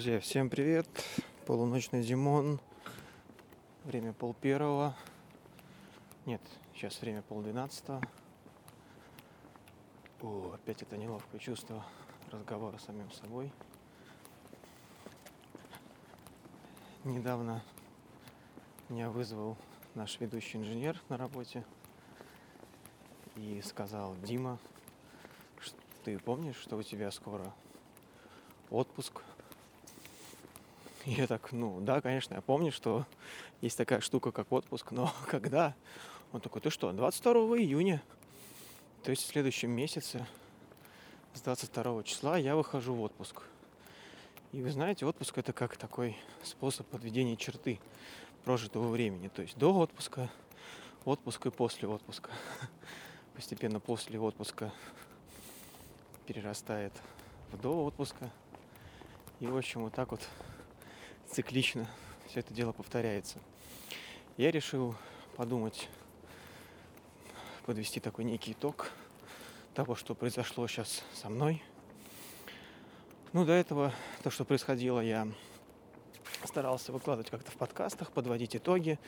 Друзья, всем привет! Полуночный Димон. Время пол первого. Нет, сейчас время пол двенадцатого. О, опять это неловкое чувство разговора с самим собой. Недавно меня вызвал наш ведущий инженер на работе и сказал, Дима, ты помнишь, что у тебя скоро отпуск я так, ну да, конечно, я помню, что есть такая штука, как отпуск, но когда? Он такой, ты что, 22 июня, то есть в следующем месяце, с 22 числа я выхожу в отпуск. И вы знаете, отпуск это как такой способ подведения черты прожитого времени. То есть до отпуска, отпуск и после отпуска. Постепенно после отпуска перерастает в до отпуска. И, в общем, вот так вот циклично все это дело повторяется. Я решил подумать, подвести такой некий итог того, что произошло сейчас со мной. Ну, до этого то, что происходило, я старался выкладывать как-то в подкастах, подводить итоги,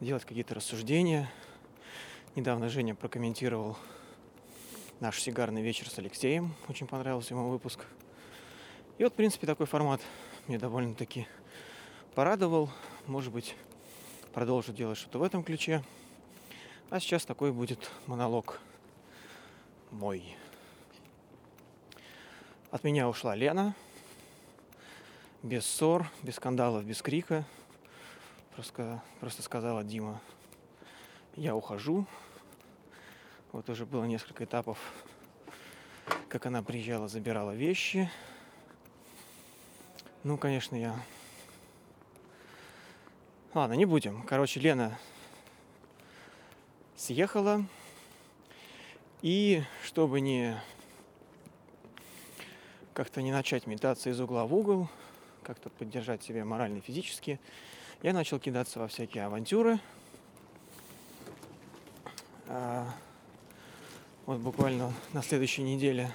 делать какие-то рассуждения. Недавно Женя прокомментировал наш сигарный вечер с Алексеем. Очень понравился ему выпуск. И вот, в принципе, такой формат мне довольно-таки порадовал. Может быть, продолжу делать что-то в этом ключе. А сейчас такой будет монолог мой. От меня ушла Лена. Без ссор, без скандалов, без крика. Просто, просто сказала Дима, я ухожу. Вот уже было несколько этапов, как она приезжала, забирала вещи. Ну, конечно, я Ладно, не будем. Короче, Лена съехала. И чтобы не как-то не начать метаться из угла в угол, как-то поддержать себя морально и физически, я начал кидаться во всякие авантюры. А, вот буквально на следующей неделе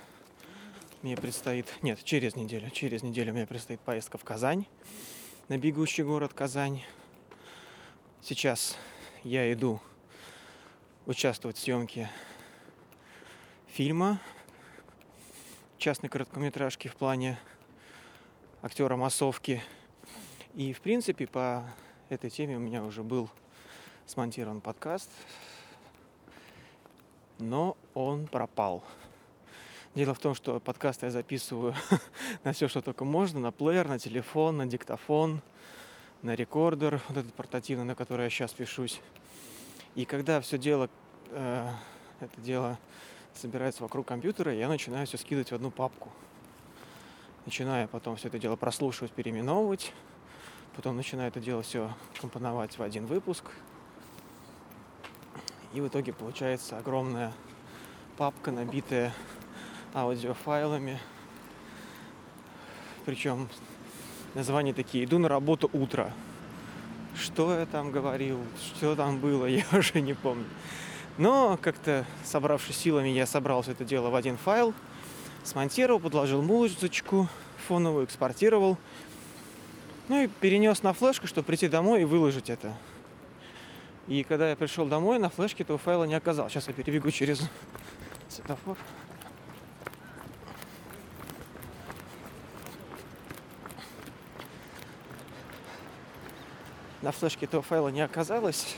мне предстоит, нет, через неделю, через неделю мне предстоит поездка в Казань, на бегущий город Казань. Сейчас я иду участвовать в съемке фильма частной короткометражки в плане актера массовки. И, в принципе, по этой теме у меня уже был смонтирован подкаст, но он пропал. Дело в том, что подкаст я записываю на все, что только можно, на плеер, на телефон, на диктофон – на рекордер, вот этот портативный, на который я сейчас пишусь. И когда все дело, э, это дело собирается вокруг компьютера, я начинаю все скидывать в одну папку. Начинаю потом все это дело прослушивать, переименовывать. Потом начинаю это дело все компоновать в один выпуск. И в итоге получается огромная папка, набитая аудиофайлами. Причем названия такие. Иду на работу утро. Что я там говорил, что там было, я уже не помню. Но как-то, собравшись силами, я собрал все это дело в один файл, смонтировал, подложил музычку фоновую, экспортировал. Ну и перенес на флешку, чтобы прийти домой и выложить это. И когда я пришел домой, на флешке этого файла не оказалось. Сейчас я перебегу через светофор. На флешке этого файла не оказалось.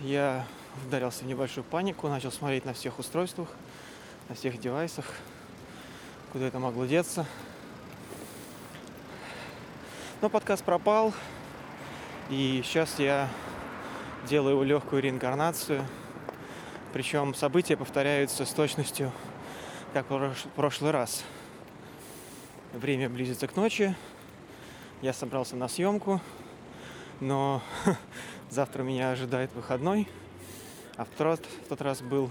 Я ударился в небольшую панику, начал смотреть на всех устройствах, на всех девайсах, куда это могло деться. Но подкаст пропал, и сейчас я делаю легкую реинкарнацию. Причем события повторяются с точностью, как в прошлый раз. Время близится к ночи. Я собрался на съемку но завтра меня ожидает выходной, а в тот, в тот раз был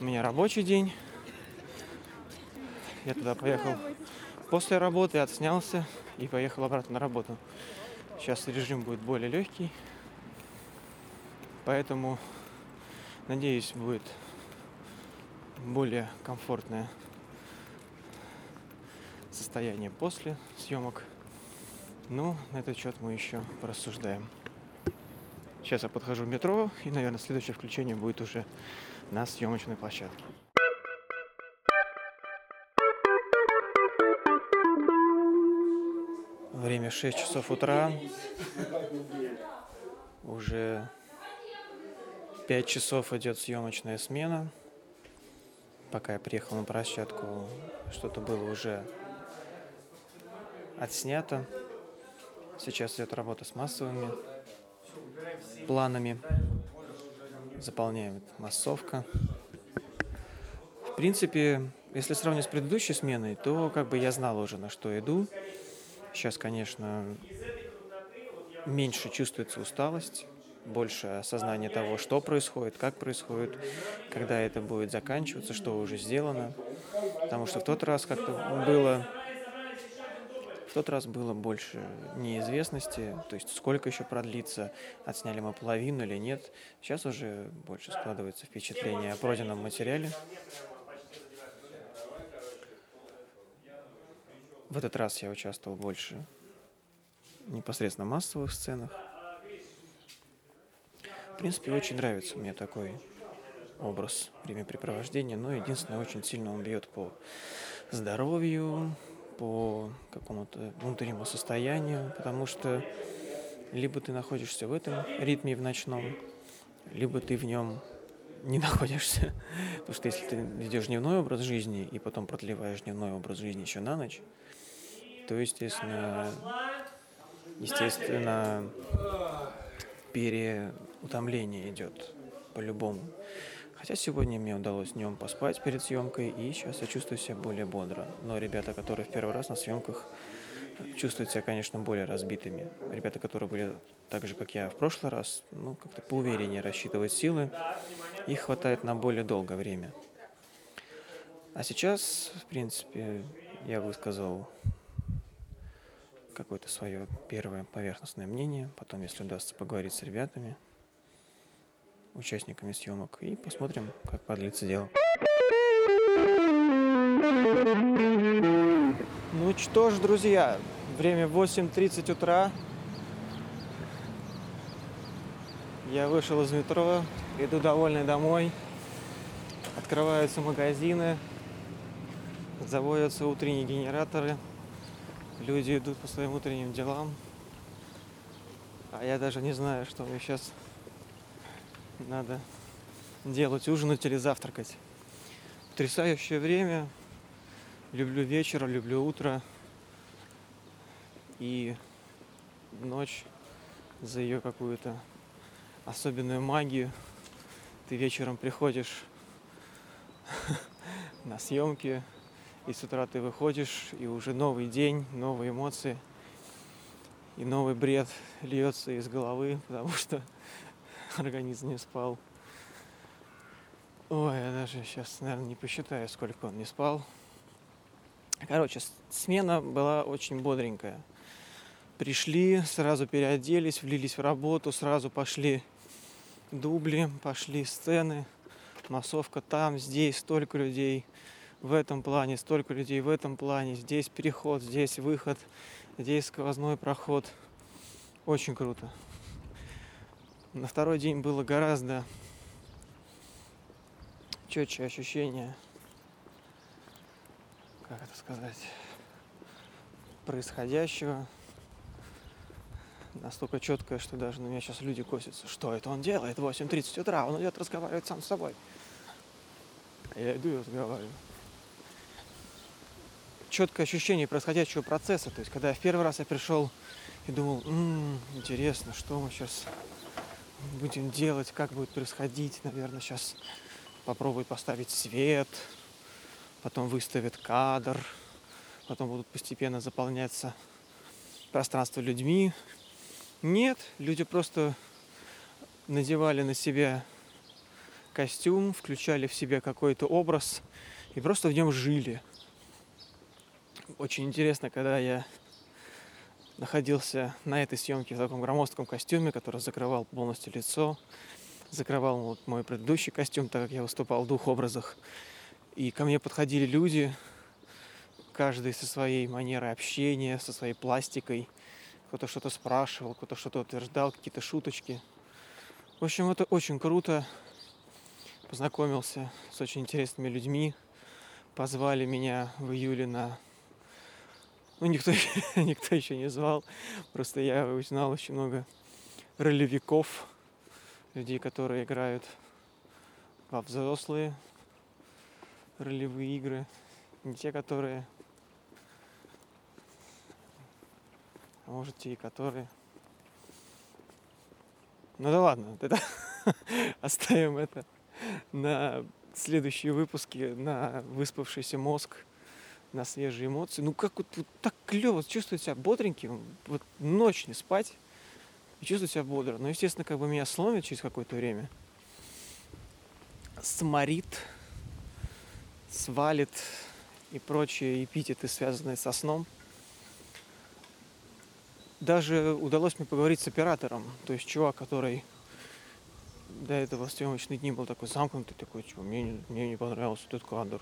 у меня рабочий день. Я туда поехал после работы, отснялся и поехал обратно на работу. Сейчас режим будет более легкий, поэтому, надеюсь, будет более комфортное состояние после съемок. Ну, на этот счет мы еще порассуждаем. Сейчас я подхожу в метро, и, наверное, следующее включение будет уже на съемочной площадке. Время 6 часов утра. Уже 5 часов идет съемочная смена. Пока я приехал на площадку, что-то было уже отснято. Сейчас идет работа с массовыми планами. Заполняем массовка. В принципе, если сравнивать с предыдущей сменой, то как бы я знал уже, на что иду. Сейчас, конечно, меньше чувствуется усталость, больше осознание того, что происходит, как происходит, когда это будет заканчиваться, что уже сделано. Потому что в тот раз как-то было в тот раз было больше неизвестности, то есть сколько еще продлится, отсняли мы половину или нет. Сейчас уже больше складывается впечатление о пройденном материале. В этот раз я участвовал больше непосредственно в массовых сценах. В принципе, очень нравится мне такой образ времяпрепровождения, но единственное, очень сильно он бьет по здоровью, по какому-то внутреннему состоянию, потому что либо ты находишься в этом ритме в ночном, либо ты в нем не находишься. Потому что если ты ведешь дневной образ жизни и потом продлеваешь дневной образ жизни еще на ночь, то, естественно, естественно, переутомление идет по-любому. Хотя сегодня мне удалось днем поспать перед съемкой, и сейчас я чувствую себя более бодро. Но ребята, которые в первый раз на съемках, чувствуют себя, конечно, более разбитыми. Ребята, которые были так же, как я в прошлый раз, ну, как-то поувереннее рассчитывать силы, их хватает на более долгое время. А сейчас, в принципе, я высказал какое-то свое первое поверхностное мнение, потом, если удастся поговорить с ребятами, участниками съемок, и посмотрим, как подлится дело. Ну что ж, друзья, время 8.30 утра. Я вышел из метро, иду довольный домой. Открываются магазины, заводятся утренние генераторы – люди идут по своим утренним делам, а я даже не знаю, что мне сейчас надо делать, ужинать или завтракать. Потрясающее время. Люблю вечер, люблю утро. И ночь за ее какую-то особенную магию. Ты вечером приходишь на съемки, и с утра ты выходишь, и уже новый день, новые эмоции, и новый бред льется из головы, потому что организм не спал. Ой, я даже сейчас, наверное, не посчитаю, сколько он не спал. Короче, смена была очень бодренькая. Пришли, сразу переоделись, влились в работу, сразу пошли дубли, пошли сцены, массовка там, здесь, столько людей – в этом плане, столько людей в этом плане, здесь переход, здесь выход, здесь сквозной проход. Очень круто. На второй день было гораздо четче ощущение, как это сказать, происходящего. Настолько четкое, что даже на меня сейчас люди косятся. Что это он делает? 8.30 утра, он идет разговаривать сам с собой. Я иду и разговариваю четкое ощущение происходящего процесса. То есть, когда я в первый раз я пришел и думал, м-м, интересно, что мы сейчас будем делать, как будет происходить. Наверное, сейчас попробуют поставить свет, потом выставят кадр, потом будут постепенно заполняться пространство людьми. Нет, люди просто надевали на себя костюм, включали в себя какой-то образ и просто в нем жили – очень интересно, когда я находился на этой съемке в таком громоздком костюме, который закрывал полностью лицо, закрывал вот мой предыдущий костюм, так как я выступал в двух образах. И ко мне подходили люди, каждый со своей манерой общения, со своей пластикой. Кто-то что-то спрашивал, кто-то что-то утверждал, какие-то шуточки. В общем, это очень круто. Познакомился с очень интересными людьми. Позвали меня в июле на... Ну, никто, никто еще не звал. Просто я узнал очень много ролевиков, людей, которые играют во взрослые ролевые игры, не те, которые, а может те, которые. Ну да ладно, это оставим это на следующие выпуски, на выспавшийся мозг, на свежие эмоции. Ну как вот, вот так клево чувствовать себя бодреньким, вот ночь не спать и чувствовать себя бодро. Но, естественно, как бы меня сломит через какое-то время. Сморит, свалит и прочие эпитеты, связанные со сном. Даже удалось мне поговорить с оператором, то есть чувак, который до этого съемочный дни был такой замкнутый, такой, что мне, не- мне не понравился этот кадр.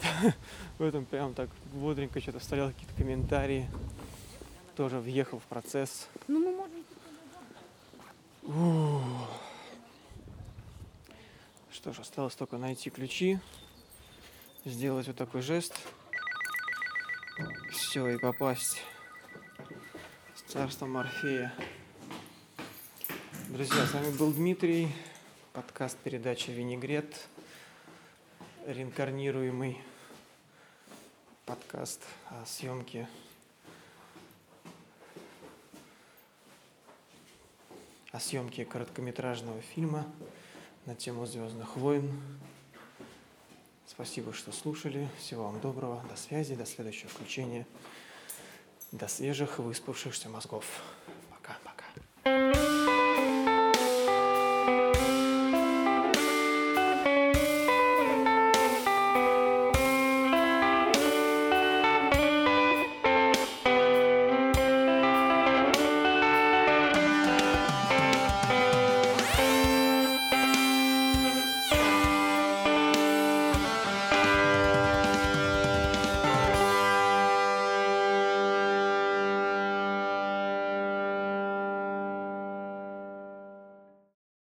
В этом прям так бодренько что-то вставлял какие-то комментарии. Тоже въехал в процесс. Ну, мы можем... Что ж, осталось только найти ключи, сделать вот такой жест. Все, и попасть в царство Морфея. Друзья, с вами был Дмитрий, подкаст передачи «Винегрет», реинкарнируемый подкаст о съемке о съемке короткометражного фильма на тему Звездных войн. Спасибо, что слушали. Всего вам доброго. До связи, до следующего включения. До свежих выспавшихся мозгов.